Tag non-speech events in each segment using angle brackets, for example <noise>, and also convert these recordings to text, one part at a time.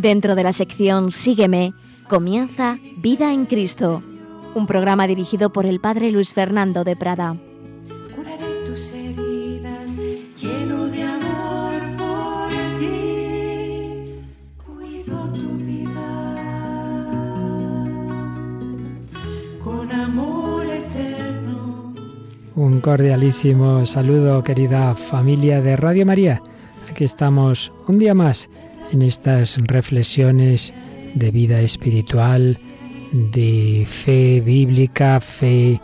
Dentro de la sección Sígueme, comienza Vida en Cristo, un programa dirigido por el Padre Luis Fernando de Prada. Curaré tus heridas, lleno de amor por ti. Cuido tu vida con amor eterno. Un cordialísimo saludo, querida familia de Radio María. Aquí estamos un día más en estas reflexiones de vida espiritual, de fe bíblica, fe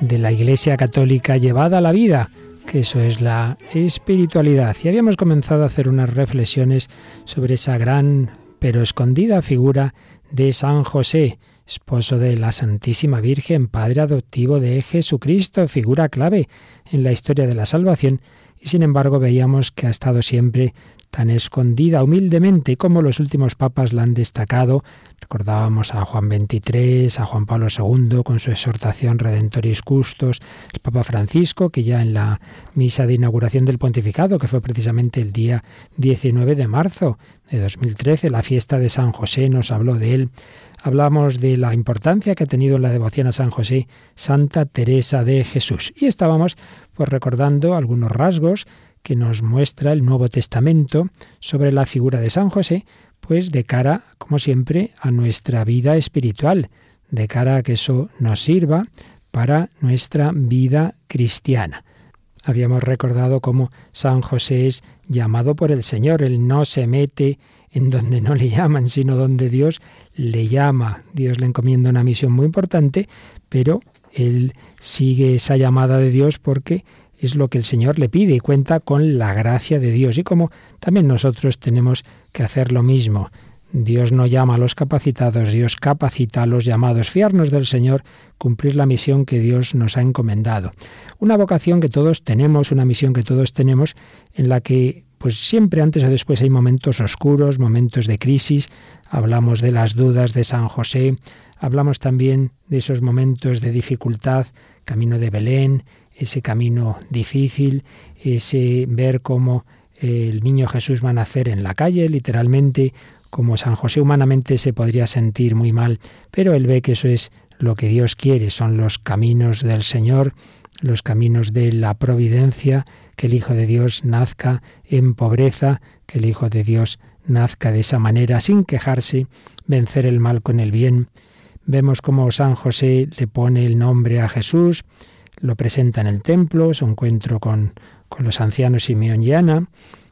de la Iglesia Católica llevada a la vida, que eso es la espiritualidad. Y habíamos comenzado a hacer unas reflexiones sobre esa gran pero escondida figura de San José, esposo de la Santísima Virgen, padre adoptivo de Jesucristo, figura clave en la historia de la salvación, y sin embargo veíamos que ha estado siempre tan escondida humildemente como los últimos papas la han destacado. Recordábamos a Juan XXIII, a Juan Pablo II con su exhortación Redentoris Custos, el Papa Francisco, que ya en la misa de inauguración del pontificado, que fue precisamente el día 19 de marzo de 2013, la fiesta de San José, nos habló de él. Hablamos de la importancia que ha tenido la devoción a San José, Santa Teresa de Jesús. Y estábamos pues recordando algunos rasgos que nos muestra el Nuevo Testamento sobre la figura de San José, pues de cara, como siempre, a nuestra vida espiritual, de cara a que eso nos sirva para nuestra vida cristiana. Habíamos recordado cómo San José es llamado por el Señor, él no se mete en donde no le llaman, sino donde Dios le llama. Dios le encomienda una misión muy importante, pero él sigue esa llamada de Dios porque es lo que el Señor le pide y cuenta con la gracia de Dios. Y como también nosotros tenemos que hacer lo mismo. Dios no llama a los capacitados, Dios capacita a los llamados. Fiarnos del Señor, cumplir la misión que Dios nos ha encomendado. Una vocación que todos tenemos, una misión que todos tenemos, en la que pues siempre antes o después hay momentos oscuros, momentos de crisis. Hablamos de las dudas de San José, hablamos también de esos momentos de dificultad, camino de Belén, ese camino difícil, ese ver cómo el niño Jesús va a nacer en la calle, literalmente, como San José humanamente se podría sentir muy mal, pero él ve que eso es lo que Dios quiere, son los caminos del Señor, los caminos de la providencia, que el Hijo de Dios nazca en pobreza, que el Hijo de Dios nazca de esa manera, sin quejarse, vencer el mal con el bien. Vemos cómo San José le pone el nombre a Jesús, lo presenta en el templo, su encuentro con, con los ancianos Simeón y Ana.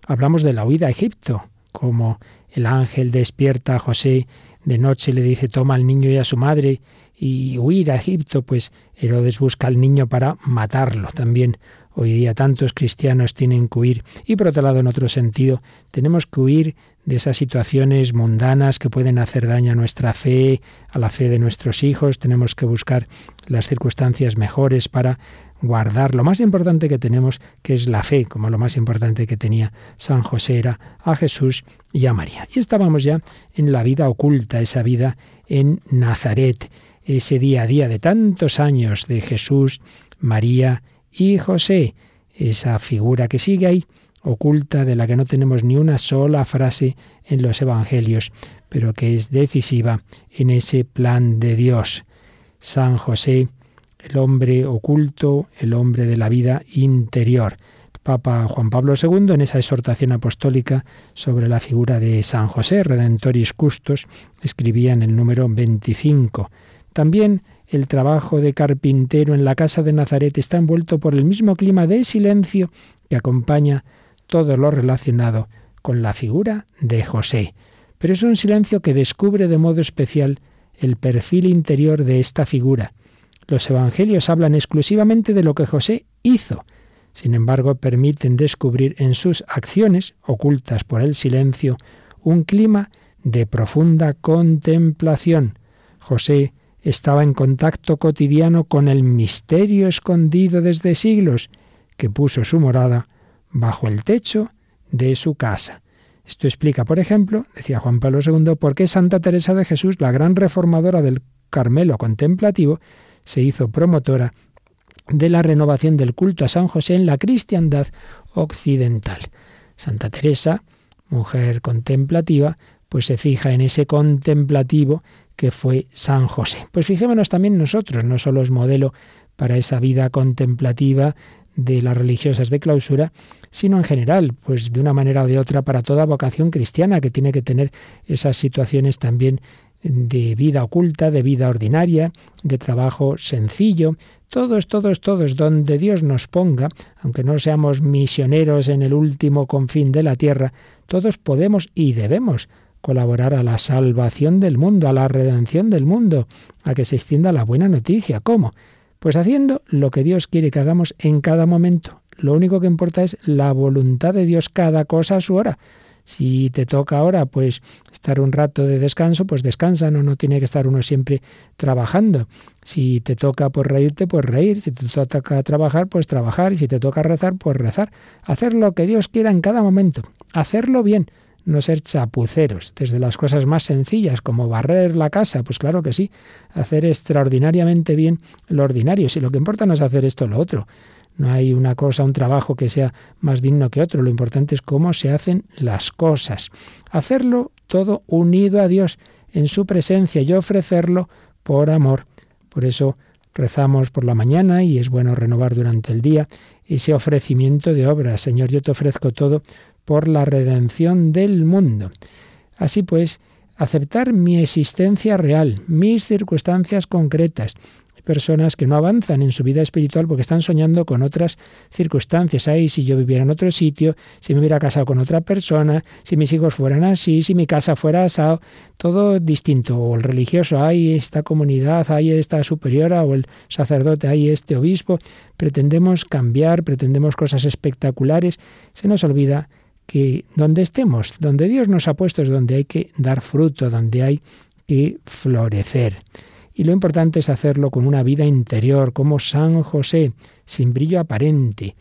Hablamos de la huida a Egipto, como el ángel despierta a José de noche le dice toma al niño y a su madre y huir a Egipto, pues Herodes busca al niño para matarlo. También hoy día tantos cristianos tienen que huir. Y por otro lado, en otro sentido, tenemos que huir de esas situaciones mundanas que pueden hacer daño a nuestra fe, a la fe de nuestros hijos. Tenemos que buscar las circunstancias mejores para guardar lo más importante que tenemos, que es la fe, como lo más importante que tenía San José era a Jesús y a María. Y estábamos ya en la vida oculta, esa vida en Nazaret, ese día a día de tantos años de Jesús, María y José, esa figura que sigue ahí oculta de la que no tenemos ni una sola frase en los Evangelios, pero que es decisiva en ese plan de Dios. San José, el hombre oculto, el hombre de la vida interior. Papa Juan Pablo II, en esa exhortación apostólica sobre la figura de San José, Redentoris Custos, escribía en el número 25. También el trabajo de carpintero en la casa de Nazaret está envuelto por el mismo clima de silencio que acompaña todo lo relacionado con la figura de José. Pero es un silencio que descubre de modo especial el perfil interior de esta figura. Los evangelios hablan exclusivamente de lo que José hizo. Sin embargo, permiten descubrir en sus acciones, ocultas por el silencio, un clima de profunda contemplación. José estaba en contacto cotidiano con el misterio escondido desde siglos, que puso su morada bajo el techo de su casa. Esto explica, por ejemplo, decía Juan Pablo II, por qué Santa Teresa de Jesús, la gran reformadora del Carmelo contemplativo, se hizo promotora de la renovación del culto a San José en la cristiandad occidental. Santa Teresa, mujer contemplativa, pues se fija en ese contemplativo que fue San José. Pues fijémonos también nosotros, no solo es modelo para esa vida contemplativa de las religiosas de clausura, sino en general, pues de una manera o de otra para toda vocación cristiana que tiene que tener esas situaciones también de vida oculta, de vida ordinaria, de trabajo sencillo, todos, todos, todos, donde Dios nos ponga, aunque no seamos misioneros en el último confín de la tierra, todos podemos y debemos colaborar a la salvación del mundo, a la redención del mundo, a que se extienda la buena noticia. ¿Cómo? Pues haciendo lo que Dios quiere que hagamos en cada momento. Lo único que importa es la voluntad de Dios, cada cosa a su hora. Si te toca ahora, pues estar un rato de descanso, pues descansa, no, no tiene que estar uno siempre trabajando. Si te toca pues reírte, pues reír. Si te toca trabajar, pues trabajar. Y si te toca rezar, pues rezar. Hacer lo que Dios quiera en cada momento. Hacerlo bien. No ser chapuceros, desde las cosas más sencillas, como barrer la casa, pues claro que sí, hacer extraordinariamente bien lo ordinario, si lo que importa no es hacer esto o lo otro, no hay una cosa, un trabajo que sea más digno que otro. Lo importante es cómo se hacen las cosas. Hacerlo todo unido a Dios, en su presencia y ofrecerlo por amor. Por eso rezamos por la mañana y es bueno renovar durante el día ese ofrecimiento de obras. Señor, yo te ofrezco todo por la redención del mundo. Así pues, aceptar mi existencia real, mis circunstancias concretas, personas que no avanzan en su vida espiritual porque están soñando con otras circunstancias. Ahí, si yo viviera en otro sitio, si me hubiera casado con otra persona, si mis hijos fueran así, si mi casa fuera asado, todo distinto. O el religioso, hay esta comunidad, hay esta superiora, o el sacerdote, hay este obispo. Pretendemos cambiar, pretendemos cosas espectaculares. Se nos olvida que donde estemos, donde Dios nos ha puesto es donde hay que dar fruto, donde hay que florecer. Y lo importante es hacerlo con una vida interior, como San José, sin brillo aparente.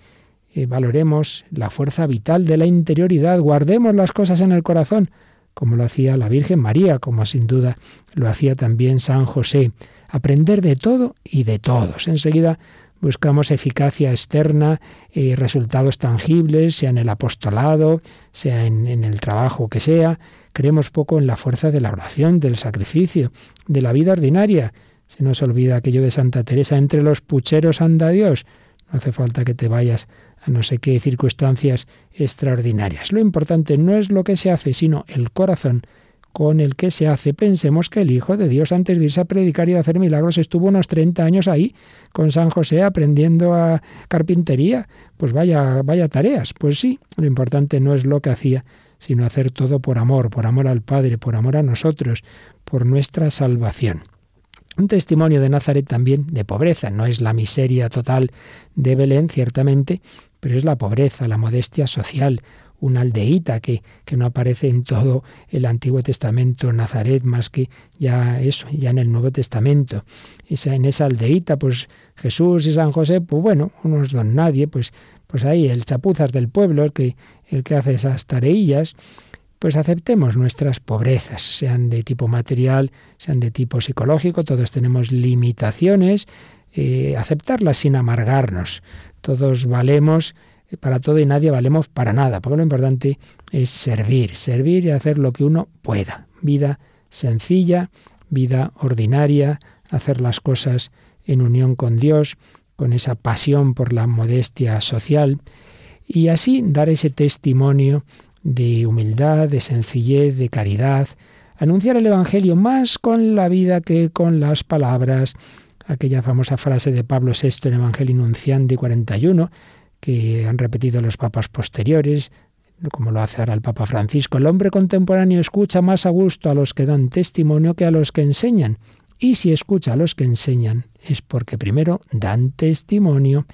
Eh, valoremos la fuerza vital de la interioridad, guardemos las cosas en el corazón, como lo hacía la Virgen María, como sin duda lo hacía también San José. Aprender de todo y de todos. Enseguida buscamos eficacia externa, y resultados tangibles, sea en el apostolado, sea en, el trabajo que sea, Creemos poco en la fuerza de la oración, del sacrificio, de la vida ordinaria. Se nos olvida aquello de Santa Teresa, entre los pucheros anda Dios. No hace falta que te vayas a no sé qué circunstancias extraordinarias. Lo importante no es lo que se hace, sino el corazón con el que se hace. Pensemos que el Hijo de Dios, antes de irse a predicar y a hacer milagros, estuvo unos 30 años ahí con San José aprendiendo a carpintería. Pues vaya, vaya tareas. Pues sí, lo importante no es lo que hacía, sino hacer todo por amor, por amor al Padre, por amor a nosotros, por nuestra salvación. Un testimonio de Nazaret también de pobreza, no es la miseria total de Belén, ciertamente, pero es la pobreza, la modestia social, una aldeíta que, que, no aparece en todo el Antiguo Testamento, Nazaret, más que ya eso, ya en el Nuevo Testamento. Esa, en esa aldeíta, pues Jesús y San José, pues bueno, unos don nadie, pues, pues ahí el chapuzas del pueblo, el que, el que hace esas tareillas, pues aceptemos nuestras pobrezas, sean de tipo material, sean de tipo psicológico, todos tenemos limitaciones, eh, aceptarlas sin amargarnos. Todos valemos para todo y nadie valemos para nada, porque lo importante es servir, servir y hacer lo que uno pueda. Vida sencilla, vida ordinaria, hacer las cosas en unión con Dios, con esa pasión por la modestia social y así dar ese testimonio de humildad, de sencillez, de caridad, anunciar el Evangelio más con la vida que con las palabras. Aquella famosa frase de Pablo VI en Evangelio Nunciandi 41, que han repetido los papas posteriores, como lo hace ahora el Papa Francisco. El hombre contemporáneo escucha más a gusto a los que dan testimonio que a los que enseñan. Y si escucha a los que enseñan, es porque primero dan testimonio.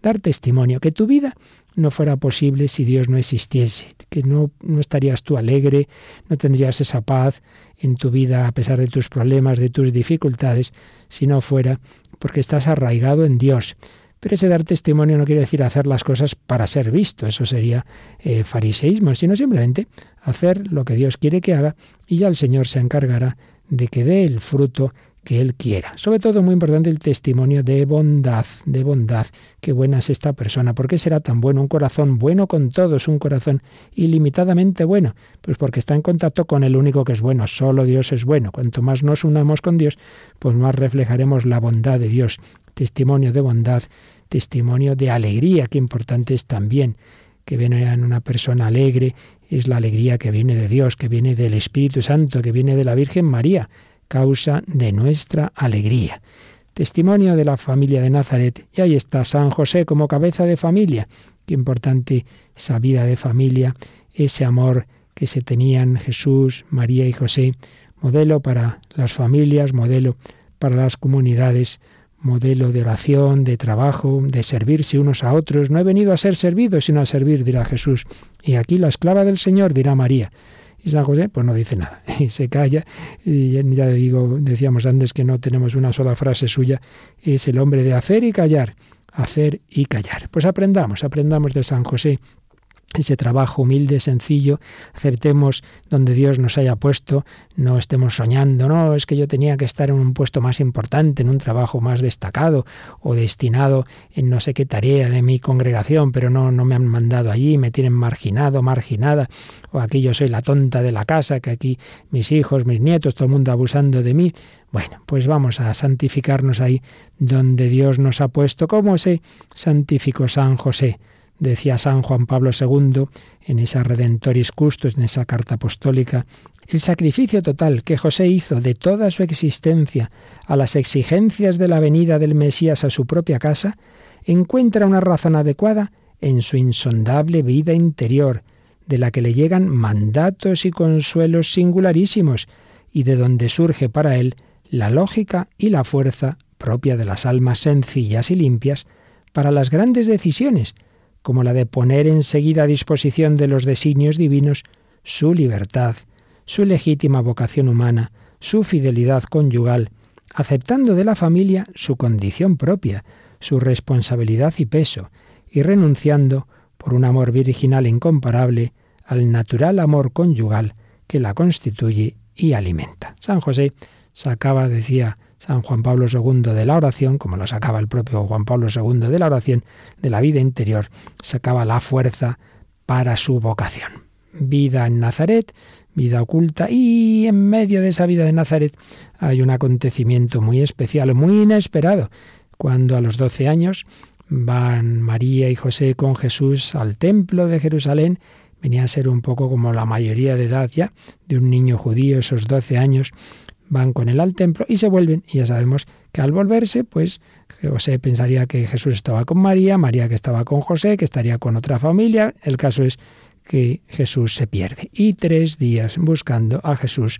Dar testimonio que tu vida no fuera posible si Dios no existiese, que no, no estarías tú alegre, no tendrías esa paz en tu vida a pesar de tus problemas, de tus dificultades, si no fuera porque estás arraigado en Dios. Pero ese dar testimonio no quiere decir hacer las cosas para ser visto, eso sería eh, fariseísmo, sino simplemente hacer lo que Dios quiere que haga y ya el Señor se encargará de que dé el fruto que Él quiera. Sobre todo, muy importante, el testimonio de bondad, de bondad. Qué buena es esta persona. ¿Por qué será tan bueno? Un corazón bueno con todos, un corazón ilimitadamente bueno. Pues porque está en contacto con el único que es bueno. Solo Dios es bueno. Cuanto más nos unamos con Dios, pues más reflejaremos la bondad de Dios. Testimonio de bondad, testimonio de alegría, qué importante es también que en una persona alegre, es la alegría que viene de Dios, que viene del Espíritu Santo, que viene de la Virgen María causa de nuestra alegría. Testimonio de la familia de Nazaret. Y ahí está San José como cabeza de familia. Qué importante esa vida de familia, ese amor que se tenían Jesús, María y José, modelo para las familias, modelo para las comunidades, modelo de oración, de trabajo, de servirse unos a otros. No he venido a ser servido, sino a servir, dirá Jesús. Y aquí la esclava del Señor, dirá María. Y San José pues no dice nada <laughs> y se calla. Y ya digo, decíamos antes que no tenemos una sola frase suya, es el hombre de hacer y callar, hacer y callar. Pues aprendamos, aprendamos de San José ese trabajo humilde, sencillo, aceptemos donde Dios nos haya puesto, no estemos soñando, no, es que yo tenía que estar en un puesto más importante, en un trabajo más destacado o destinado en no sé qué tarea de mi congregación, pero no, no me han mandado allí, me tienen marginado, marginada, o aquí yo soy la tonta de la casa, que aquí mis hijos, mis nietos, todo el mundo abusando de mí. Bueno, pues vamos a santificarnos ahí donde Dios nos ha puesto, como se santificó San José decía San Juan Pablo II en esa Redentoris Custos, en esa carta apostólica, el sacrificio total que José hizo de toda su existencia a las exigencias de la venida del Mesías a su propia casa, encuentra una razón adecuada en su insondable vida interior, de la que le llegan mandatos y consuelos singularísimos, y de donde surge para él la lógica y la fuerza propia de las almas sencillas y limpias para las grandes decisiones, como la de poner enseguida a disposición de los designios divinos su libertad, su legítima vocación humana, su fidelidad conyugal, aceptando de la familia su condición propia, su responsabilidad y peso, y renunciando, por un amor virginal incomparable, al natural amor conyugal que la constituye y alimenta. San José sacaba, decía San Juan Pablo II de la oración, como lo sacaba el propio Juan Pablo II de la oración, de la vida interior, sacaba la fuerza para su vocación. Vida en Nazaret, vida oculta, y en medio de esa vida de Nazaret hay un acontecimiento muy especial, muy inesperado, cuando a los doce años van María y José con Jesús al templo de Jerusalén, venía a ser un poco como la mayoría de edad ya de un niño judío, esos doce años, van con él al templo y se vuelven. Y ya sabemos que al volverse, pues José pensaría que Jesús estaba con María, María que estaba con José, que estaría con otra familia. El caso es que Jesús se pierde. Y tres días buscando a Jesús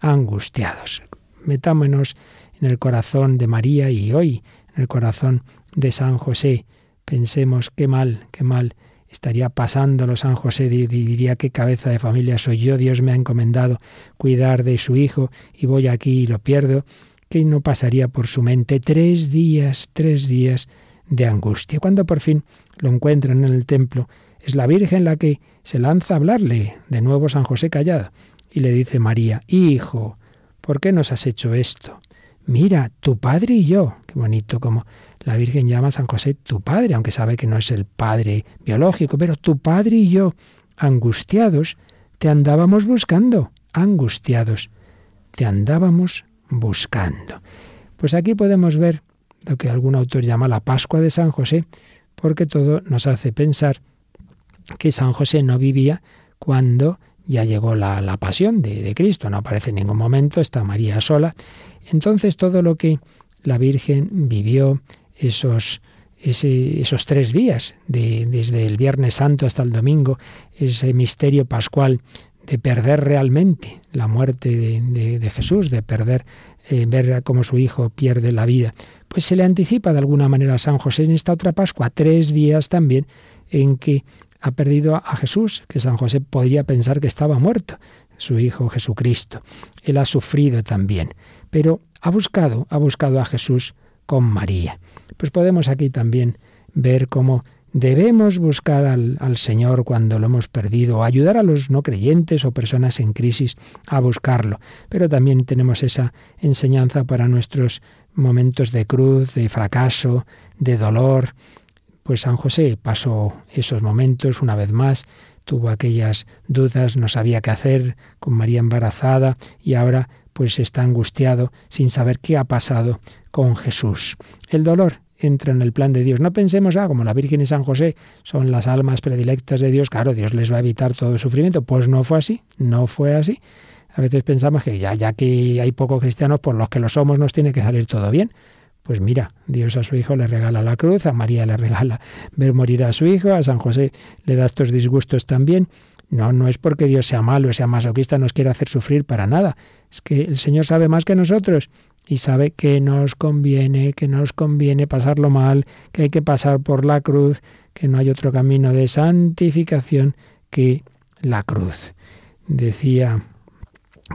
angustiados. Metámonos en el corazón de María y hoy en el corazón de San José. Pensemos qué mal, qué mal estaría pasándolo San José y diría qué cabeza de familia soy yo, Dios me ha encomendado cuidar de su hijo y voy aquí y lo pierdo, que no pasaría por su mente tres días, tres días de angustia. Cuando por fin lo encuentran en el templo, es la Virgen la que se lanza a hablarle, de nuevo San José callado, y le dice María, Hijo, ¿por qué nos has hecho esto? Mira, tu padre y yo, qué bonito como la Virgen llama a San José tu padre, aunque sabe que no es el padre biológico, pero tu padre y yo, angustiados, te andábamos buscando, angustiados, te andábamos buscando. Pues aquí podemos ver lo que algún autor llama la Pascua de San José, porque todo nos hace pensar que San José no vivía cuando ya llegó la, la pasión de, de, Cristo, no aparece en ningún momento, está María sola. Entonces todo lo que la Virgen vivió, esos, esos tres días, de, desde el Viernes Santo hasta el domingo, ese misterio pascual de perder realmente la muerte de, Jesús, de perder, eh, ver cómo su hijo pierde la vida, pues se le anticipa de alguna manera a San José en esta otra Pascua, tres días también en que ha perdido a Jesús, que San José podría pensar que estaba muerto, su hijo Jesucristo. Él ha sufrido también, pero ha buscado, ha buscado a Jesús con María. Pues podemos aquí también ver cómo Debemos buscar al, al, Señor cuando lo hemos perdido, o ayudar a los no creyentes o personas en crisis a buscarlo. Pero también tenemos esa enseñanza para nuestros momentos de cruz, de fracaso, de dolor. Pues San José pasó esos momentos una vez más, tuvo aquellas dudas, no sabía qué hacer con María embarazada y ahora pues está angustiado sin saber qué ha pasado con Jesús. El dolor entra en el plan de Dios. No pensemos, ah, como la Virgen y San José son las almas predilectas de Dios, claro, Dios les va a evitar todo sufrimiento. Pues no fue así, no fue así. A veces pensamos que ya, ya que hay pocos cristianos, por los que lo somos, nos tiene que salir todo bien. Pues mira, Dios a su hijo le regala la cruz, a María le regala ver morir a su hijo, a San José le da estos disgustos también. No, no es porque Dios sea malo, sea masoquista, nos quiere hacer sufrir para nada. Es que el Señor sabe más que nosotros y sabe que nos conviene, que nos conviene pasarlo mal, que hay que pasar por la cruz, que no hay otro camino de santificación que la cruz. Decía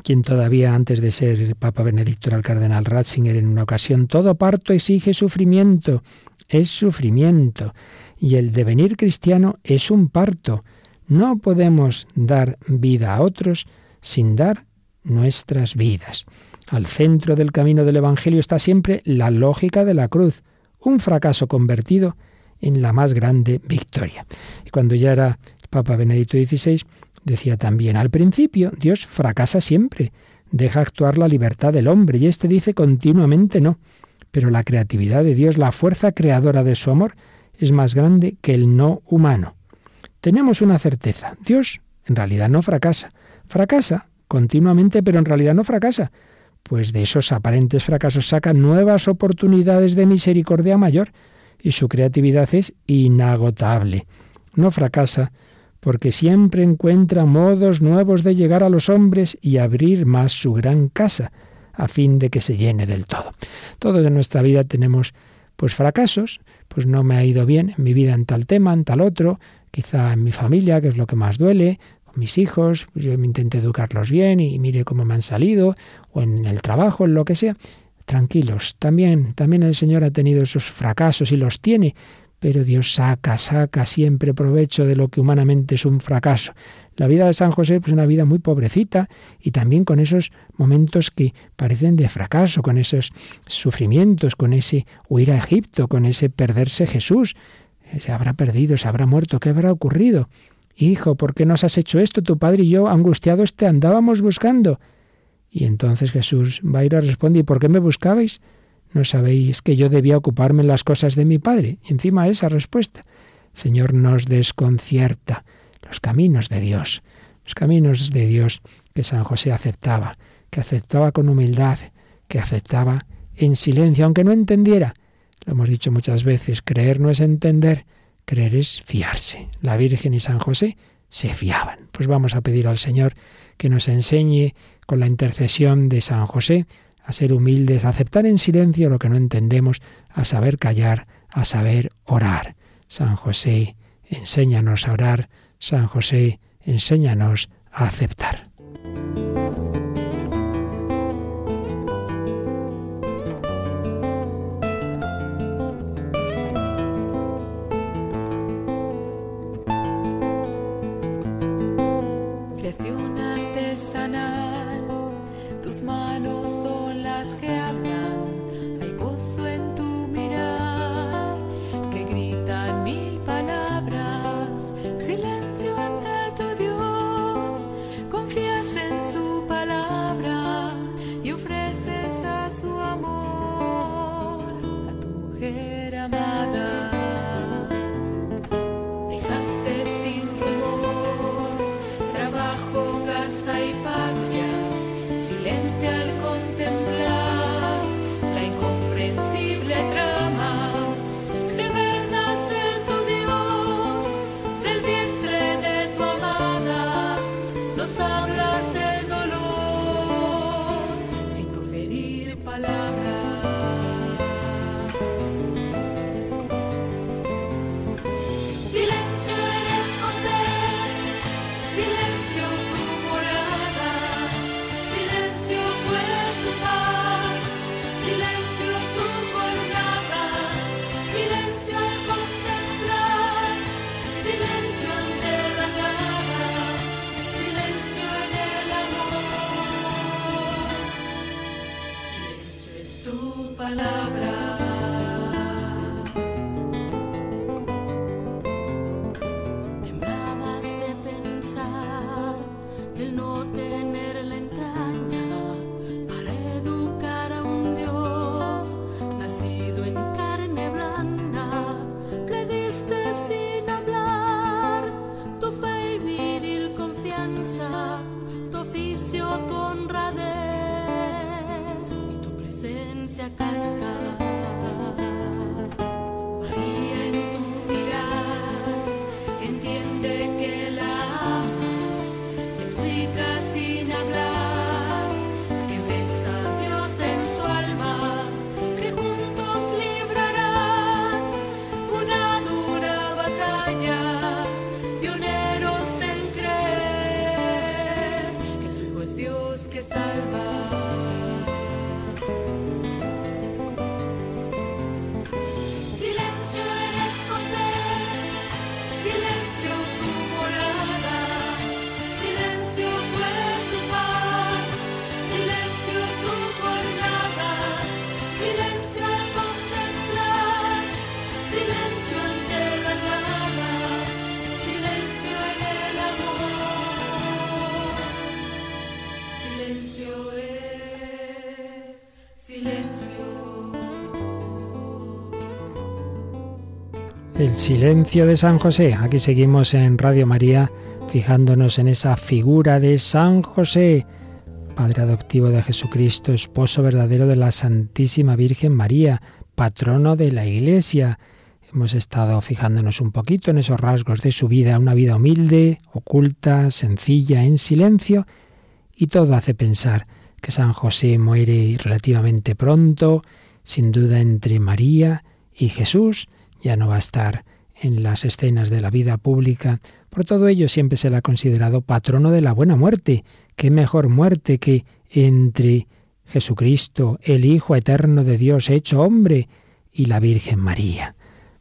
quien todavía antes de ser Papa Benedicto era el cardenal Ratzinger en una ocasión, todo parto exige sufrimiento, es sufrimiento, y el devenir cristiano es un parto. No podemos dar vida a otros sin dar nuestras vidas. Al centro del camino del Evangelio está siempre la lógica de la cruz, un fracaso convertido en la más grande victoria. Y cuando ya era Papa Benedicto XVI, decía también, al principio Dios fracasa siempre, deja actuar la libertad del hombre, y éste dice continuamente no. Pero la creatividad de Dios, la fuerza creadora de su amor, es más grande que el no humano. Tenemos una certeza, Dios en realidad no fracasa, fracasa continuamente, pero en realidad no fracasa, pues de esos aparentes fracasos saca nuevas oportunidades de misericordia mayor y su creatividad es inagotable. No fracasa porque siempre encuentra modos nuevos de llegar a los hombres y abrir más su gran casa, a fin de que se llene del todo. Todo de nuestra vida tenemos pues fracasos, pues no me ha ido bien en mi vida en tal tema, en tal otro, quizá en mi familia, que es lo que más duele, mis hijos, yo me intenté educarlos bien y mire cómo me han salido, o en el trabajo, en lo que sea. Tranquilos, también, también el Señor ha tenido esos fracasos y los tiene, pero Dios saca, saca siempre provecho de lo que humanamente es un fracaso. La vida de San José es pues, una vida muy pobrecita y también con esos momentos que parecen de fracaso, con esos sufrimientos, con ese huir a Egipto, con ese perderse Jesús. Se habrá perdido, se habrá muerto, ¿qué habrá ocurrido? Hijo, ¿por qué nos has hecho esto? Tu padre y yo, angustiados, te andábamos buscando. Y entonces Jesús va a ir a responder, ¿y por qué me buscabais? ¿No sabéis que yo debía ocuparme en las cosas de mi Padre? Y encima esa respuesta. Señor nos desconcierta los caminos de Dios, los caminos de Dios que San José aceptaba, que aceptaba con humildad, que aceptaba en silencio, aunque no entendiera. Lo hemos dicho muchas veces, creer no es entender, Creer es fiarse. La Virgen y San José se fiaban. Pues vamos a pedir al Señor que nos enseñe con la intercesión de San José a ser humildes, a aceptar en silencio lo que no entendemos, a saber callar, a saber orar. San José, enséñanos a orar. San José, enséñanos a aceptar. palabra. El silencio de San José. Aquí seguimos en Radio María fijándonos en esa figura de San José, Padre adoptivo de Jesucristo, esposo verdadero de la Santísima Virgen María, patrono de la Iglesia. Hemos estado fijándonos un poquito en esos rasgos de su vida, una vida humilde, oculta, sencilla, en silencio, y todo hace pensar que San José muere relativamente pronto, sin duda entre María y Jesús, ya no va a estar en las escenas de la vida pública. Por todo ello siempre se le ha considerado patrono de la buena muerte. ¿Qué mejor muerte que entre Jesucristo, el Hijo eterno de Dios hecho hombre, y la Virgen María?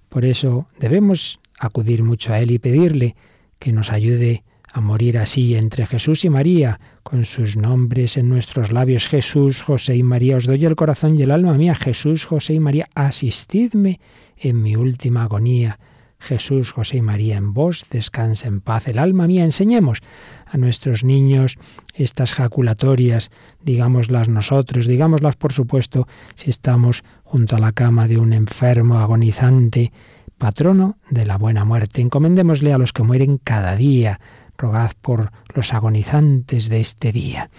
Por eso debemos acudir mucho a Él y pedirle que nos ayude a morir así entre Jesús y María, con sus nombres en nuestros labios, Jesús, José y María, os doy el corazón y el alma mía, Jesús, José y María, asistidme en mi última agonía. Jesús, José y María, en vos descansa en paz el alma mía. Enseñemos a nuestros niños estas jaculatorias, digámoslas nosotros, digámoslas por supuesto si estamos junto a la cama de un enfermo agonizante, patrono de la buena muerte. Encomendémosle a los que mueren cada día, rogad por los agonizantes de este día.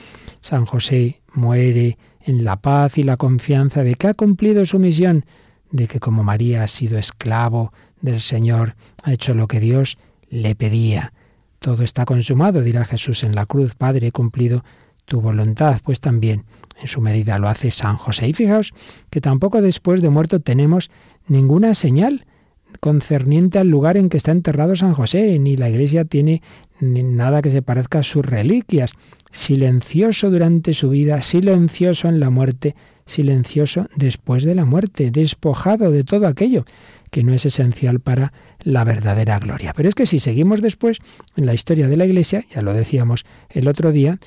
San José muere en la paz y la confianza de que ha cumplido su misión de que como María ha sido esclavo del Señor, ha hecho lo que Dios le pedía. Todo está consumado, dirá Jesús en la cruz, Padre, he cumplido tu voluntad, pues también en su medida lo hace San José. Y fijaos que tampoco después de muerto tenemos ninguna señal concerniente al lugar en que está enterrado San José, ni la iglesia tiene nada que se parezca a sus reliquias. Silencioso durante su vida, silencioso en la muerte, silencioso después de la muerte, despojado de todo aquello que no es esencial para la verdadera gloria. Pero es que si seguimos después en la historia de la Iglesia, ya lo decíamos el otro día,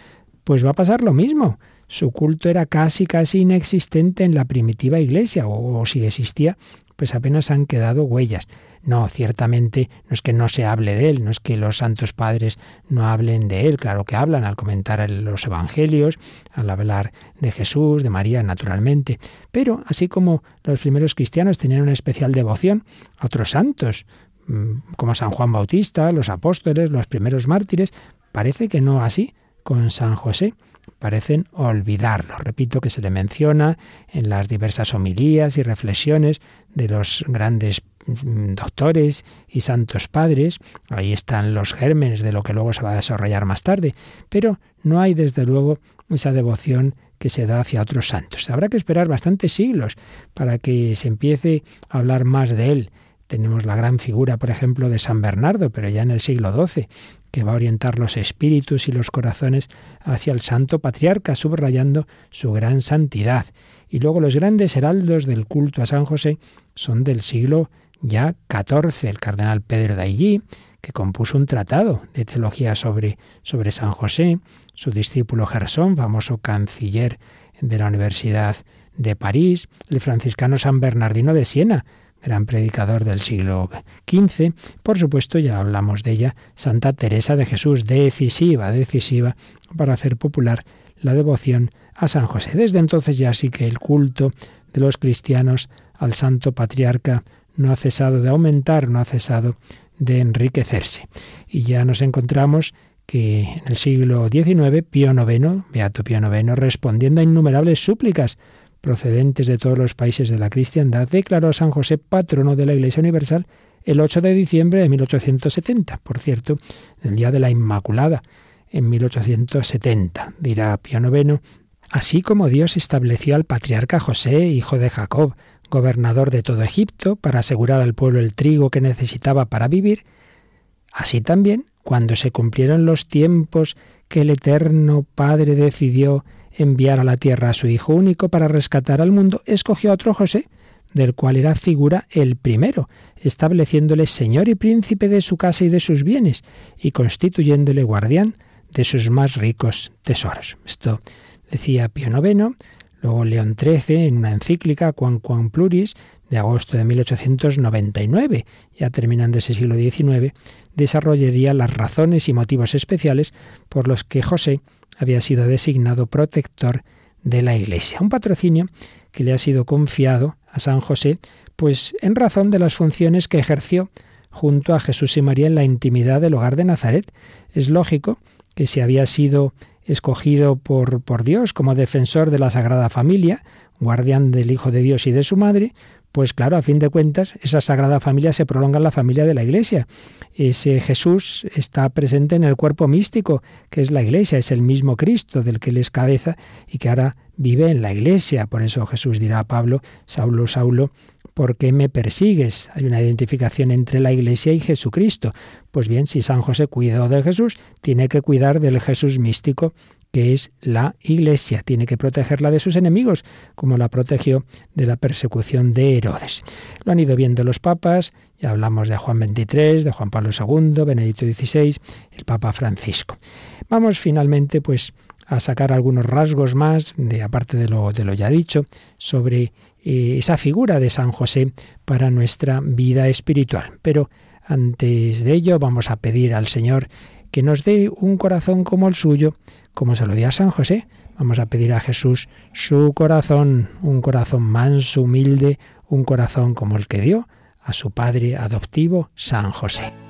pues va a pasar lo mismo. Su culto era casi, casi inexistente en la primitiva Iglesia, o, si existía, pues apenas han quedado huellas. No, ciertamente no es que no se hable de él, no es que los santos padres no hablen de él, claro que hablan al comentar los evangelios, al hablar de Jesús, de María, naturalmente, pero así como los primeros cristianos tenían una especial devoción a otros santos, mm, como San Juan Bautista, los apóstoles, los primeros mártires, parece que no así con San José parecen olvidarlo. Repito que se le menciona en las diversas homilías y reflexiones de los grandes Mm, doctores y santos padres, ahí están los gérmenes de lo que luego se va a desarrollar más tarde, pero no hay desde luego esa devoción que se da hacia otros santos. Habrá que esperar bastantes siglos para que se empiece a hablar más de él. Tenemos la gran figura, por ejemplo, de San Bernardo, pero ya en el siglo XII, que va a orientar los espíritus y los corazones hacia el santo patriarca, subrayando su gran santidad. Y luego los grandes heraldos del culto a San José son del siglo ya 14, el cardenal Pedro de que compuso un tratado de teología sobre, sobre San José, su discípulo Gersón, famoso canciller de la Universidad de París, el franciscano San Bernardino de Siena, gran predicador del siglo XV. Por supuesto, ya hablamos de ella, Santa Teresa de Jesús, decisiva, decisiva para hacer popular la devoción a San José. Desde entonces ya sí que el culto de los cristianos al santo patriarca no ha cesado de aumentar, no ha cesado de enriquecerse. Y ya nos encontramos que en el siglo XIX, Pío IX, Beato Pío IX, respondiendo a innumerables súplicas procedentes de todos los países de la cristiandad, declaró a San José patrono de la Iglesia Universal el 8 de diciembre de 1870, por cierto, el día de la Inmaculada, en 1870. Dirá Pío IX, así como Dios estableció al patriarca José, hijo de Jacob, gobernador de todo Egipto, para asegurar al pueblo el trigo que necesitaba para vivir, así también, cuando se cumplieron los tiempos que el Eterno Padre decidió enviar a la tierra a su Hijo único para rescatar al mundo, escogió a otro José, del cual era figura el primero, estableciéndole señor y príncipe de su casa y de sus bienes, y constituyéndole guardián de sus más ricos tesoros. Esto decía Pío IX, luego León XIII en una encíclica, Quan Quan Pluris, de agosto de 1899, ya terminando ese siglo XIX, desarrollaría las razones y motivos especiales por los que José había sido designado protector de la Iglesia. Un patrocinio que le ha sido confiado a San José, pues en razón de las funciones que ejerció junto a Jesús y María en la intimidad del hogar de Nazaret. Es lógico que si había sido escogido por, por Dios como defensor de la Sagrada Familia, guardián del Hijo de Dios y de su Madre, pues claro, a fin de cuentas, esa Sagrada Familia se prolonga en la familia de la Iglesia. Ese Jesús está presente en el cuerpo místico, que es la Iglesia, es el mismo Cristo del que él es cabeza y que ahora vive en la Iglesia. Por eso Jesús dirá a Pablo, Saulo, Saulo, ¿por qué me persigues? Hay una identificación entre la Iglesia y Jesucristo. Pues bien, si San José cuidó de Jesús, tiene que cuidar del Jesús místico que es la Iglesia. Tiene que protegerla de sus enemigos, como la protegió de la persecución de Herodes. Lo han ido viendo los papas, ya hablamos de Juan XXIII, de Juan Pablo II, Benedicto XVI, el Papa Francisco. Vamos finalmente, pues, a sacar algunos rasgos más, de, aparte de lo, de lo ya dicho, sobre eh, esa figura de San José para nuestra vida espiritual. Pero antes de ello vamos a pedir al Señor que nos dé un corazón como el suyo, como se lo dio a San José. Vamos a pedir a Jesús su corazón, un corazón manso, humilde, un corazón como el que dio a su padre adoptivo, San José.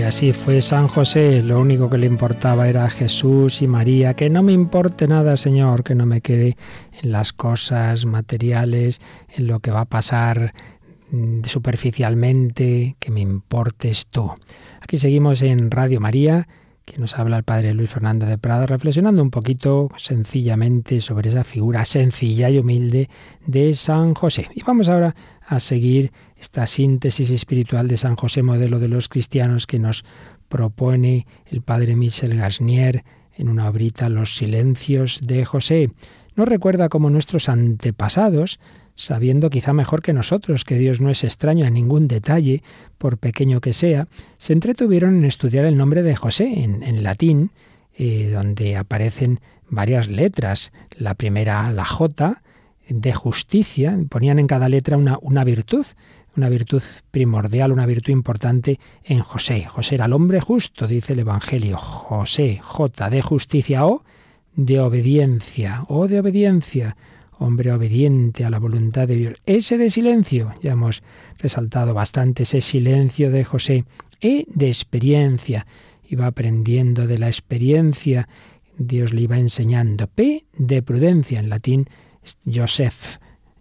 Y así fue San José, lo único que le importaba era Jesús y María, que no me importe nada, Señor, que no me quede en las cosas materiales, en lo que va a pasar mm, superficialmente, que me importes tú. Aquí seguimos en Radio María, que nos habla el Padre Luis Fernando de Prada, reflexionando un poquito sencillamente sobre esa figura sencilla y humilde de San José. Y vamos ahora a seguir esta síntesis espiritual de San José, modelo de los cristianos, que nos propone el Padre Michel Gasnier en una obrita Los silencios de José. Nos recuerda cómo nuestros antepasados sabiendo quizá mejor que nosotros que Dios no es extraño a ningún detalle, por pequeño que sea, se entretuvieron en estudiar el nombre de José en, latín, eh, donde aparecen varias letras. La primera, la J, de justicia, ponían en cada letra una, una virtud, una virtud primordial, una virtud importante en José. José era el hombre justo, dice el Evangelio. José, J, de justicia o de obediencia, o de obediencia hombre obediente a la voluntad de Dios. Ese de silencio, ya hemos resaltado bastante ese silencio de José, y de experiencia, iba aprendiendo de la experiencia, Dios le iba enseñando. P de prudencia, en latín, Joseph,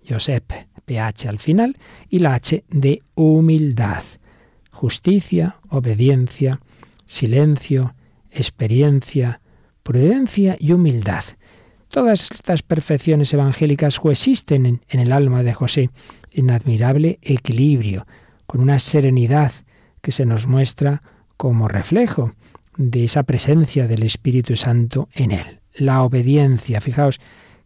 Josep, PH al final, y la H de humildad. Justicia, obediencia, silencio, experiencia, prudencia y humildad. Todas estas perfecciones evangélicas coexisten en, el alma de José en admirable equilibrio, con una serenidad que se nos muestra como reflejo de esa presencia del Espíritu Santo en él. La obediencia, fijaos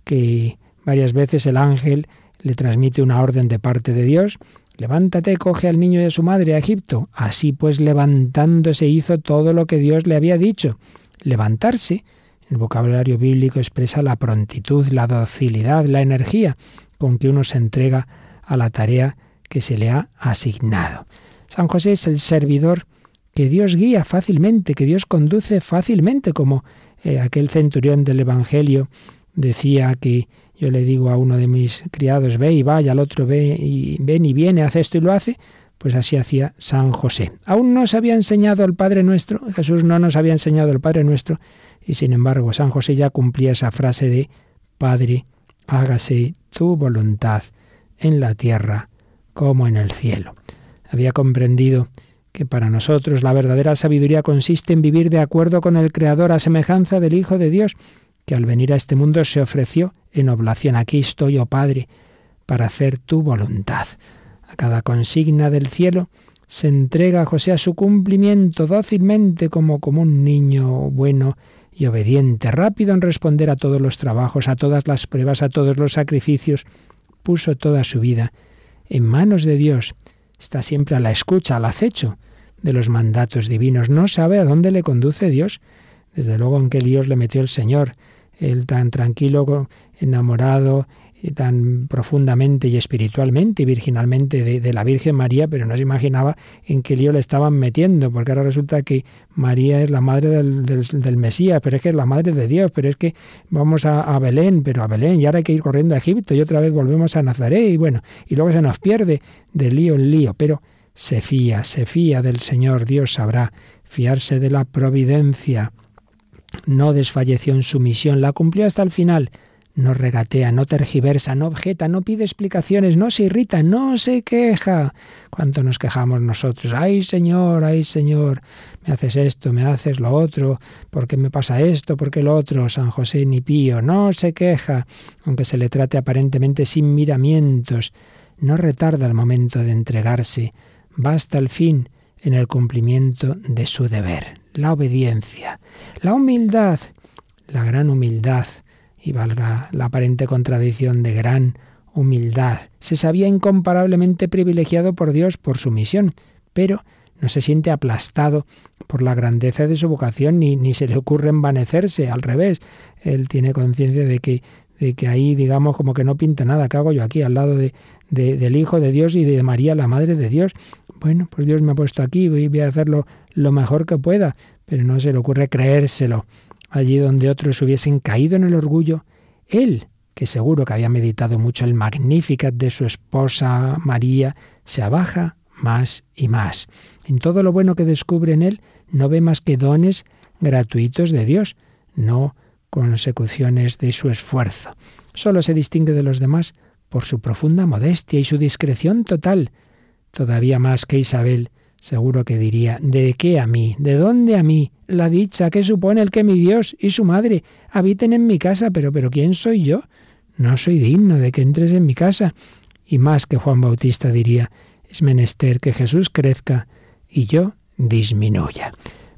que varias veces el ángel le transmite una orden de parte de Dios, levántate, coge al niño y a su madre a Egipto. Así pues, levantándose hizo todo lo que Dios le había dicho. Levantarse el vocabulario bíblico expresa la prontitud, la docilidad, la energía con que uno se entrega a la tarea que se le ha asignado. San José es el servidor que Dios guía fácilmente, que Dios conduce fácilmente, como eh, aquel centurión del Evangelio decía que yo le digo a uno de mis criados, ve y vaya, al otro ve y ven y viene, hace esto y lo hace, pues así hacía San José. Aún no se había enseñado el Padre Nuestro, Jesús no nos había enseñado el Padre Nuestro, y sin embargo, San José ya cumplía esa frase de Padre, hágase tu voluntad en la tierra como en el cielo. Había comprendido que para nosotros la verdadera sabiduría consiste en vivir de acuerdo con el Creador a semejanza del Hijo de Dios, que al venir a este mundo se ofreció en oblación. Aquí estoy, oh Padre, para hacer tu voluntad. A cada consigna del cielo se entrega José a su cumplimiento dócilmente como, como un niño bueno y obediente, rápido en responder a todos los trabajos, a todas las pruebas, a todos los sacrificios, puso toda su vida en manos de Dios. Está siempre a la escucha, al acecho de los mandatos divinos. No sabe a dónde le conduce Dios. Desde luego en qué líos le metió el Señor. Él tan tranquilo, enamorado, tan profundamente y espiritualmente y virginalmente de, la Virgen María, pero no se imaginaba en qué lío le estaban metiendo, porque ahora resulta que María es la madre del, Mesías, pero es que es la madre de Dios, pero es que vamos a, a, Belén, pero a Belén, y ahora hay que ir corriendo a Egipto y otra vez volvemos a Nazaret, y bueno, y luego se nos pierde de lío en lío, pero se fía, se fía del Señor, Dios sabrá fiarse de la providencia. No desfalleció en su misión, la cumplió hasta el final no regatea, no tergiversa, no objeta, no pide explicaciones, no se irrita, no se queja. ¿Cuánto nos quejamos nosotros? Ay Señor, ay Señor, me haces esto, me haces lo otro, ¿por qué me pasa esto? ¿Por qué lo otro? San José ni pío, no se queja, aunque se le trate aparentemente sin miramientos, no retarda el momento de entregarse, va hasta el fin en el cumplimiento de su deber, la obediencia, la humildad, la gran humildad y valga la aparente contradicción de gran humildad. Se sabía incomparablemente privilegiado por Dios por su misión, pero no se siente aplastado por la grandeza de su vocación ni, ni se le ocurre envanecerse, al revés, él tiene conciencia de que, de que ahí, digamos, como que no pinta nada, ¿qué hago yo aquí al lado de, del Hijo de Dios y de María, la Madre de Dios? Bueno, pues Dios me ha puesto aquí, y voy a hacerlo lo mejor que pueda, pero no se le ocurre creérselo allí donde otros hubiesen caído en el orgullo, él, que seguro que había meditado mucho el Magnificat de su esposa María, se abaja más y más. En todo lo bueno que descubre en él, no ve más que dones gratuitos de Dios, no consecuciones de su esfuerzo. Solo se distingue de los demás por su profunda modestia y su discreción total. Todavía más que Isabel, seguro que diría, ¿de qué a mí? ¿De dónde a mí? La dicha que supone el que mi Dios y su madre habiten en mi casa, pero pero ¿quién soy yo? No soy digno de que entres en mi casa. Y más que Juan Bautista diría, es menester que Jesús crezca y yo disminuya.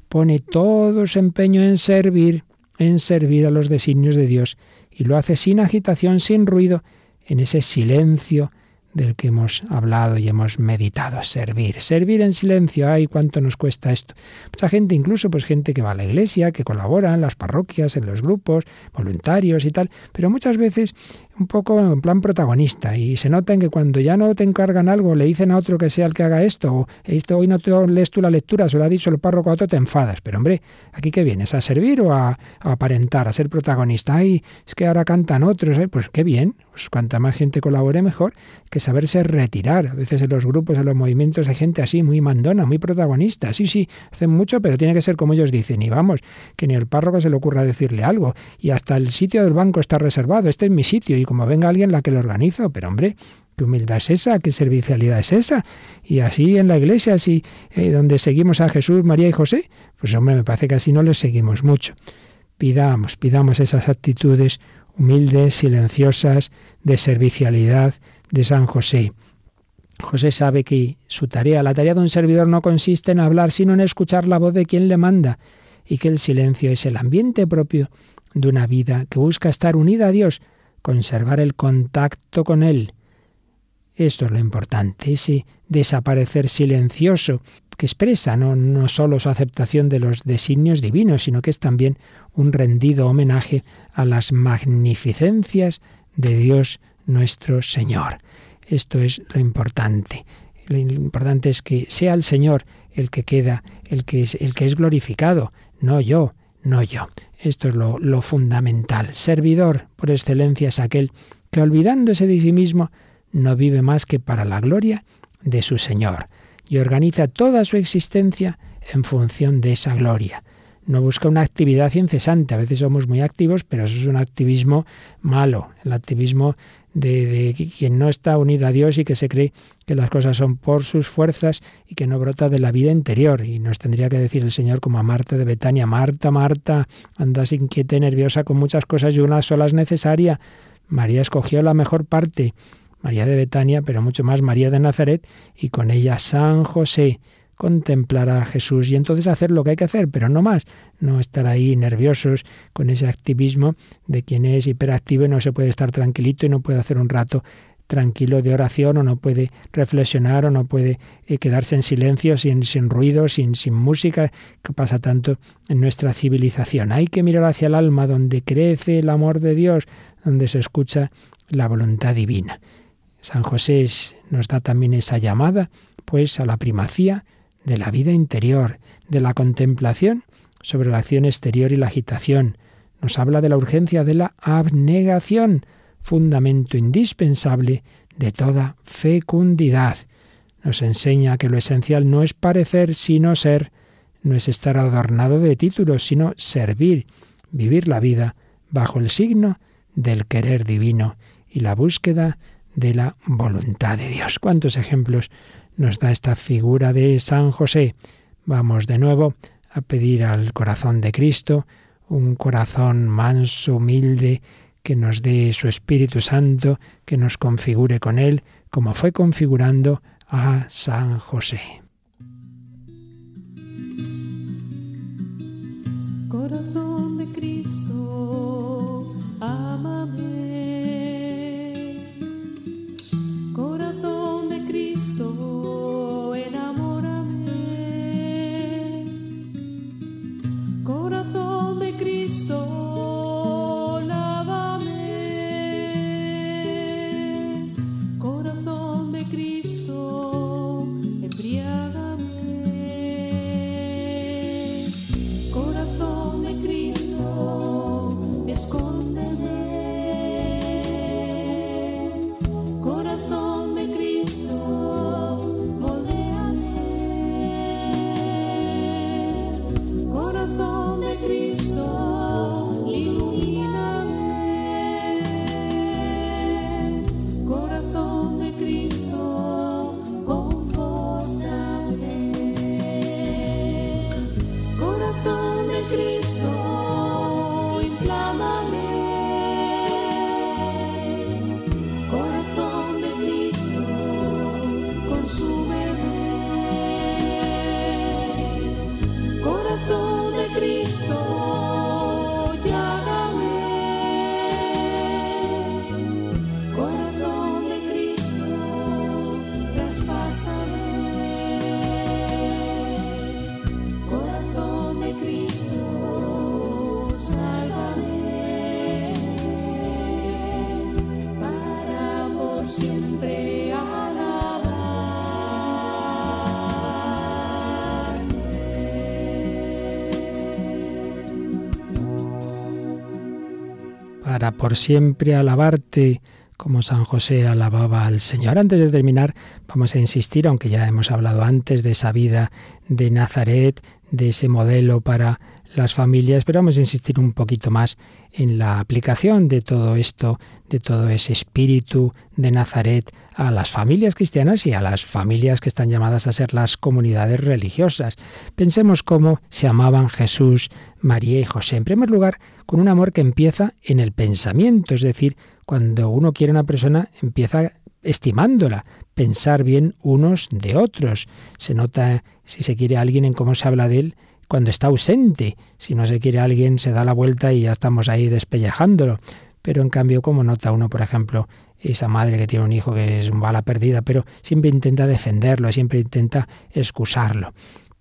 Pone todo su empeño en servir, en servir a los designios de Dios, y lo hace sin agitación, sin ruido, en ese silencio del que hemos hablado y hemos meditado, servir, servir en silencio, ay, cuánto nos cuesta esto. Mucha gente, incluso pues gente que va a la iglesia, que colabora en las parroquias, en los grupos, voluntarios y tal, pero muchas veces un poco en plan protagonista y se nota que cuando ya no te encargan algo, le dicen a otro que sea el que haga esto, o esto hoy no te lees tú la lectura, se lo ha dicho el párroco a otro, te enfadas. Pero hombre, ¿aquí qué vienes? ¿A servir o a, aparentar, a ser protagonista? Ay, es que ahora cantan otros, ¿eh? pues qué bien, pues cuanta más gente colabore mejor, que saberse retirar. A veces en los grupos, en los movimientos hay gente así, muy mandona, muy protagonista. Sí, sí, hacen mucho, pero tiene que ser como ellos dicen. Y vamos, que ni el párroco se le ocurra decirle algo. Y hasta el sitio del banco está reservado, este es mi sitio. Y como venga alguien la que lo organizo, pero hombre, qué humildad es esa, qué servicialidad es esa. Y así en la iglesia, así eh, donde seguimos a Jesús, María y José, pues hombre, me parece que así no les seguimos mucho. Pidamos, pidamos esas actitudes humildes, silenciosas, de servicialidad de San José. José sabe que su tarea, la tarea de un servidor no consiste en hablar, sino en escuchar la voz de quien le manda, y que el silencio es el ambiente propio de una vida que busca estar unida a Dios, conservar el contacto con Él. Esto es lo importante, ese desaparecer silencioso que expresa no, no solo su aceptación de los designios divinos, sino que es también un rendido homenaje a las magnificencias de Dios nuestro Señor. Esto es lo importante. Lo importante es que sea el Señor el que queda, el que es, el que es glorificado, no yo, no yo. Esto es lo, lo fundamental. Servidor por excelencia es aquel que olvidándose de sí mismo no vive más que para la gloria de su Señor y organiza toda su existencia en función de esa gloria. No busca una actividad incesante. A veces somos muy activos, pero eso es un activismo malo, el activismo de, quien no está unido a Dios y que se cree que las cosas son por sus fuerzas y que no brota de la vida interior. Y nos tendría que decir el Señor como a Marta de Betania, Marta, Marta, andas inquieta y nerviosa con muchas cosas y una sola es necesaria. María escogió la mejor parte, María de Betania, pero mucho más María de Nazaret y con ella San José contemplar a Jesús y entonces hacer lo que hay que hacer, pero no más, no estar ahí nerviosos con ese activismo de quien es hiperactivo y no se puede estar tranquilito y no puede hacer un rato tranquilo de oración o no puede reflexionar o no puede eh, quedarse en silencio, sin, sin ruido, sin, sin música, que pasa tanto en nuestra civilización. Hay que mirar hacia el alma, donde crece el amor de Dios, donde se escucha la voluntad divina. San José nos da también esa llamada, pues, a la primacía de la vida interior, de la contemplación sobre la acción exterior y la agitación. Nos habla de la urgencia de la abnegación, fundamento indispensable de toda fecundidad. Nos enseña que lo esencial no es parecer, sino ser, no es estar adornado de títulos, sino servir, vivir la vida bajo el signo del querer divino y la búsqueda de la voluntad de Dios. ¿Cuántos ejemplos nos da esta figura de San José. Vamos de nuevo a pedir al corazón de Cristo, un corazón manso, humilde, que nos dé su Espíritu Santo, que nos configure con Él, como fue configurando a San José. Por siempre alabarte como San José alababa al Señor. Antes de terminar, vamos a insistir, aunque ya hemos hablado antes de esa vida de Nazaret, de ese modelo para las familias, pero vamos a insistir un poquito más en la aplicación de todo esto, de todo ese espíritu de Nazaret a las familias cristianas y a las familias que están llamadas a ser las comunidades religiosas. Pensemos cómo se amaban Jesús, María y José. En primer lugar, con un amor que empieza en el pensamiento, es decir, cuando uno quiere a una persona, empieza estimándola, pensar bien unos de otros. Se nota, si se quiere a alguien, en cómo se habla de él cuando está ausente. Si no se quiere alguien, se da la vuelta y ya estamos ahí despellejándolo. Pero en cambio, como nota uno, por ejemplo, esa madre que tiene un hijo que es bala perdida, pero siempre intenta defenderlo, siempre intenta excusarlo.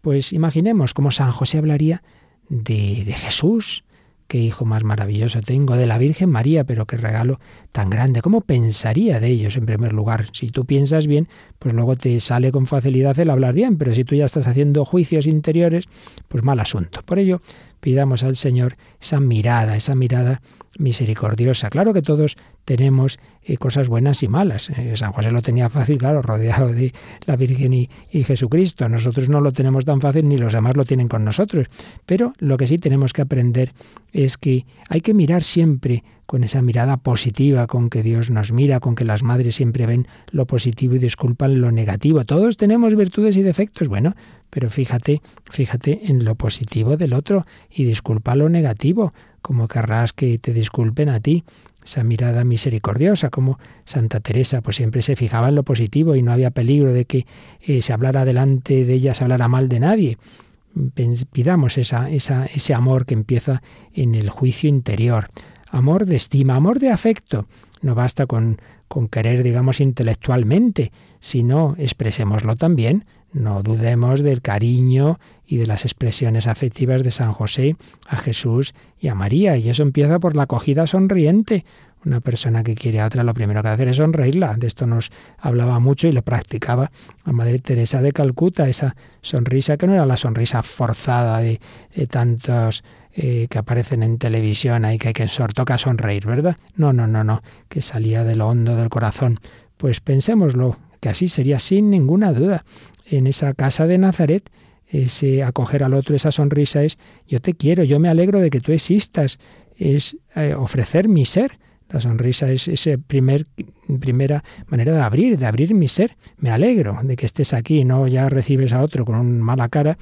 Pues imaginemos cómo San José hablaría de, de Jesús, qué hijo más maravilloso tengo, de la Virgen María, pero qué regalo tan grande. ¿Cómo pensaría de ellos en primer lugar? Si tú piensas bien, pues luego te sale con facilidad el hablar bien, pero si tú ya estás haciendo juicios interiores, pues mal asunto. Por ello, pidamos al Señor esa mirada, esa mirada misericordiosa. Claro que todos tenemos eh, cosas buenas y malas. Eh, San José lo tenía fácil, claro, rodeado de la Virgen y, y, Jesucristo. Nosotros no lo tenemos tan fácil ni los demás lo tienen con nosotros. Pero lo que sí tenemos que aprender es que hay que mirar siempre con esa mirada positiva con que Dios nos mira, con que las madres siempre ven lo positivo y disculpan lo negativo. Todos tenemos virtudes y defectos, bueno, pero fíjate, fíjate en lo positivo del otro y disculpa lo negativo como querrás que te disculpen a ti. Esa mirada misericordiosa, como Santa Teresa, pues siempre se fijaba en lo positivo y no había peligro de que eh, se hablara delante de ella, se hablara mal de nadie. Pidamos esa, esa, ese amor que empieza en el juicio interior. Amor de estima, amor de afecto. No basta con, con querer, digamos, intelectualmente, sino expresémoslo también no dudemos del cariño y de las expresiones afectivas de San José a Jesús y a María. Y eso empieza por la acogida sonriente. Una persona que quiere a otra lo primero que hacer es sonreírla. De esto nos hablaba mucho y lo practicaba la Madre Teresa de Calcuta, esa sonrisa que no era la sonrisa forzada de, tantos eh, que aparecen en televisión ahí que hay que toca sonreír, ¿verdad? No, no, no, no, que salía de lo hondo del corazón. Pues pensémoslo, que así sería sin ninguna duda en esa casa de Nazaret, ese acoger al otro, esa sonrisa es yo te quiero, yo me alegro de que tú existas, es eh, ofrecer mi ser. La sonrisa es esa primer, primera manera de abrir, de abrir mi ser. Me alegro de que estés aquí, no ya recibes a otro con una mala cara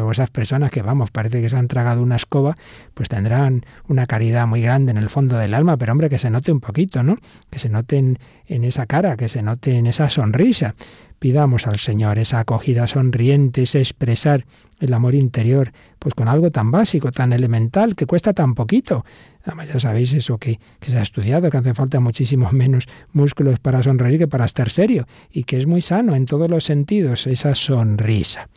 o esas personas que, vamos, parece que se han tragado una escoba, pues tendrán una caridad muy grande en el fondo del alma, pero hombre, que se note un poquito, ¿no? Que se note en, en esa cara, que se note en esa sonrisa. Pidamos al Señor esa acogida sonriente, ese expresar el amor interior, pues con algo tan básico, tan elemental, que cuesta tan poquito. Además, ya sabéis eso que, que se ha estudiado, que hace falta muchísimo <laughs> menos músculos para sonreír que para estar serio, y que es muy sano en todos los sentidos, esa sonrisa.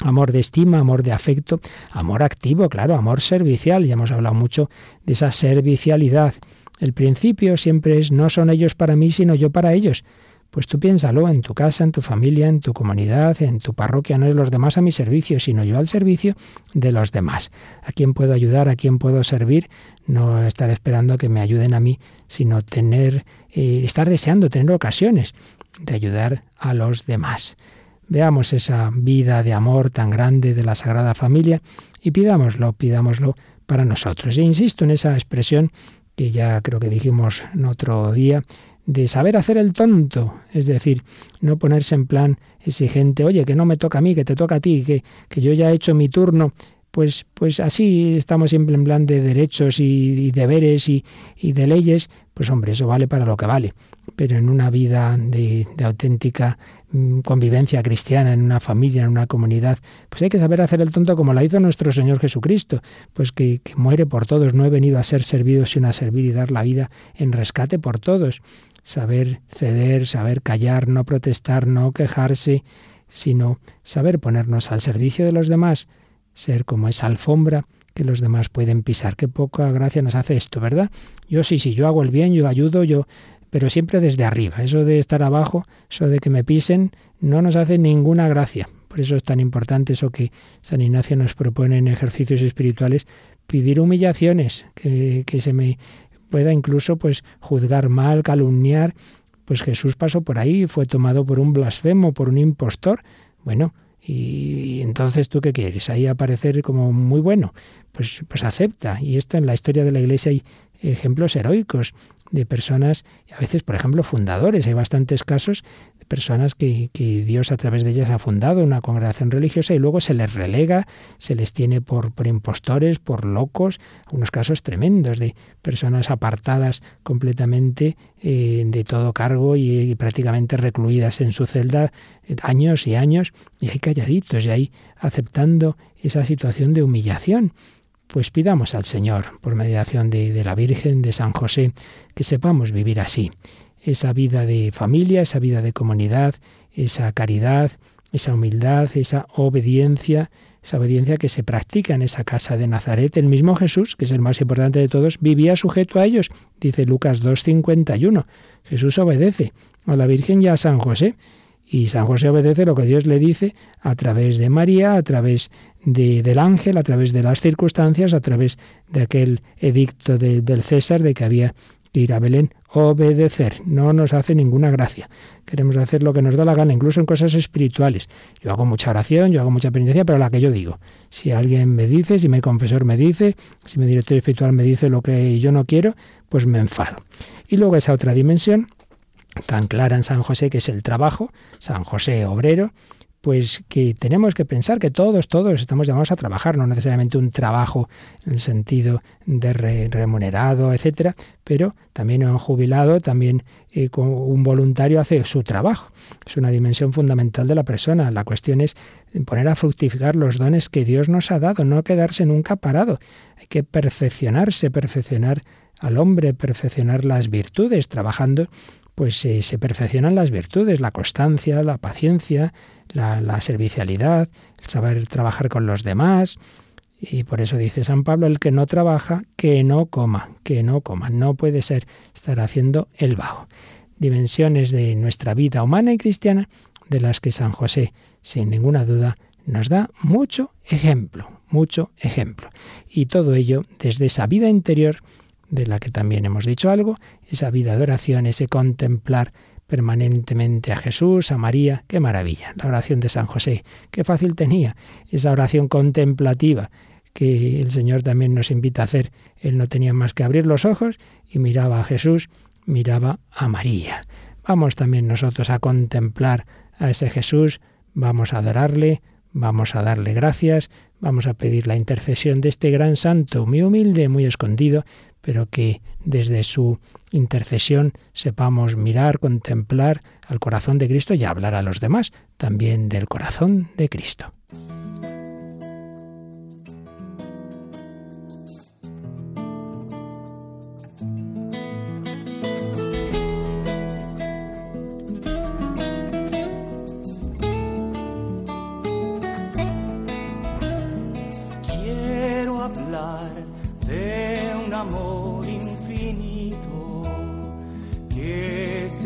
Amor de estima, amor de afecto, amor activo, claro, amor servicial. Ya hemos hablado mucho de esa servicialidad. El principio siempre es no son ellos para mí, sino yo para ellos. Pues tú piénsalo en tu casa, en tu familia, en tu comunidad, en tu parroquia, no es los demás a mi servicio, sino yo al servicio de los demás. ¿A quién puedo ayudar? ¿A quién puedo servir? No estar esperando a que me ayuden a mí, sino tener, eh, estar deseando tener ocasiones de ayudar a los demás. Veamos esa vida de amor tan grande de la Sagrada Familia y pidámoslo, pidámoslo para nosotros. E insisto en esa expresión que ya creo que dijimos en otro día, de saber hacer el tonto, es decir, no ponerse en plan exigente, oye, que no me toca a mí, que te toca a ti, que, que yo ya he hecho mi turno, pues, pues así estamos siempre en plan de derechos y, deberes y, y, de leyes, pues hombre, eso vale para lo que vale. Pero en una vida de, de auténtica mm, convivencia cristiana, en una familia, en una comunidad, pues hay que saber hacer el tonto como la hizo nuestro Señor Jesucristo, pues que, que muere por todos. No he venido a ser servido, sino a servir y dar la vida en rescate por todos. Saber ceder, saber callar, no protestar, no quejarse, sino saber ponernos al servicio de los demás, ser como esa alfombra que los demás pueden pisar. Qué poca gracia nos hace esto, ¿verdad? Yo sí, sí, yo hago el bien, yo ayudo, yo, pero siempre desde arriba. Eso de estar abajo, eso de que me pisen, no nos hace ninguna gracia. Por eso es tan importante eso que San Ignacio nos propone en ejercicios espirituales, pedir humillaciones, que, que se me pueda incluso pues juzgar mal, calumniar. Pues Jesús pasó por ahí, fue tomado por un blasfemo, por un impostor. Bueno, y, entonces tú qué quieres, ahí aparecer como muy bueno, pues, pues acepta. Y esto en la historia de la Iglesia hay ejemplos heroicos de personas, a veces, por ejemplo, fundadores. Hay bastantes casos de personas que, que, Dios a través de ellas ha fundado una congregación religiosa y luego se les relega, se les tiene por, por impostores, por locos, unos casos tremendos de personas apartadas completamente eh, de todo cargo y, prácticamente recluidas en su celda eh, años y años y ahí calladitos y ahí aceptando esa situación de humillación. Pues pidamos al Señor, por mediación de, la Virgen, de San José, que sepamos vivir así. Esa vida de familia, esa vida de comunidad, esa caridad, esa humildad, esa obediencia, esa obediencia que se practica en esa casa de Nazaret. El mismo Jesús, que es el más importante de todos, vivía sujeto a ellos, dice Lucas 2.51. Jesús obedece a la Virgen y a San José. Y San José obedece lo que Dios le dice a través de María, a través de, del ángel, a través de las circunstancias, a través de aquel edicto de, del César de que había que ir a Belén, obedecer. No nos hace ninguna gracia. Queremos hacer lo que nos da la gana, incluso en cosas espirituales. Yo hago mucha oración, yo hago mucha penitencia, pero la que yo digo. Si alguien me dice, si mi confesor me dice, si mi director espiritual me dice lo que yo no quiero, pues me enfado. Y luego esa otra dimensión tan clara en San José, que es el trabajo, San José obrero, pues que tenemos que pensar que todos, todos estamos llamados a trabajar, no necesariamente un trabajo en el sentido de re, remunerado, etcétera, pero también un jubilado, también eh, un voluntario hace su trabajo. Es una dimensión fundamental de la persona. La cuestión es poner a fructificar los dones que Dios nos ha dado, no quedarse nunca parado. Hay que perfeccionarse, perfeccionar al hombre, perfeccionar las virtudes, trabajando pues eh, se perfeccionan las virtudes, la constancia, la paciencia, la, la, servicialidad, el saber trabajar con los demás. Y por eso dice San Pablo, el que no trabaja, que no coma, que no coma. No puede ser estar haciendo el vago. Dimensiones de nuestra vida humana y cristiana de las que San José, sin ninguna duda, nos da mucho ejemplo, mucho ejemplo. Y todo ello desde esa vida interior de la que también hemos dicho algo, esa vida de oración, ese contemplar permanentemente a Jesús, a María, qué maravilla. La oración de San José, qué fácil tenía esa oración contemplativa que el Señor también nos invita a hacer. Él no tenía más que abrir los ojos y miraba a Jesús, miraba a María. Vamos también nosotros a contemplar a ese Jesús, vamos a adorarle, vamos a darle gracias, vamos a pedir la intercesión de este gran santo, muy humilde, muy escondido, pero que desde su intercesión sepamos mirar, contemplar al corazón de Cristo y hablar a los demás también del corazón de Cristo.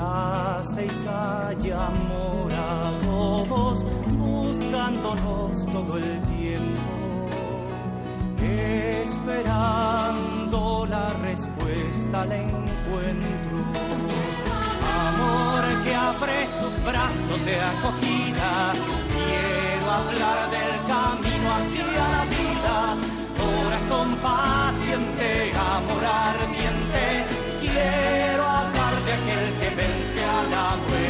hace y calla amor a todos, buscándonos todo el tiempo, esperando la respuesta al encuentro. Amor que abre sus brazos de acogida, quiero hablar del camino hacia la vida, corazón paciente, amor de aquel que vence a la muerte.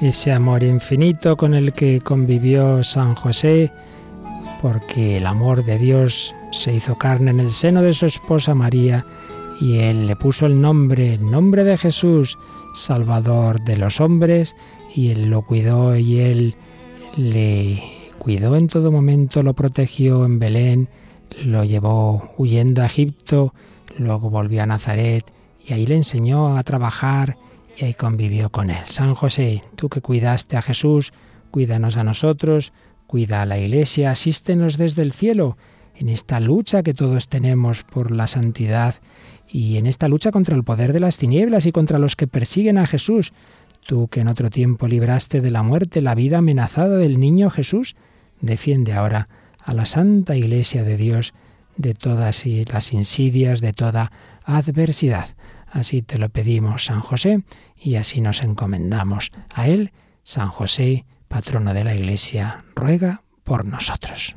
ese amor infinito con el que convivió San José, porque el amor de Dios se hizo carne en el seno de su esposa María y él le puso el nombre, el nombre de Jesús, Salvador de los hombres, y él lo cuidó y él le cuidó en todo momento, lo protegió en Belén, lo llevó huyendo a Egipto, luego volvió a Nazaret y ahí le enseñó a trabajar y ahí convivió con él. San José, tú que cuidaste a Jesús, cuídanos a nosotros, cuida a la Iglesia, asístenos desde el cielo en esta lucha que todos tenemos por la santidad y en esta lucha contra el poder de las tinieblas y contra los que persiguen a Jesús. Tú que en otro tiempo libraste de la muerte la vida amenazada del niño Jesús, defiende ahora a la Santa Iglesia de Dios de todas las insidias, de toda adversidad. Así te lo pedimos, San José, y así nos encomendamos a Él, San José, patrono de la Iglesia, ruega por nosotros.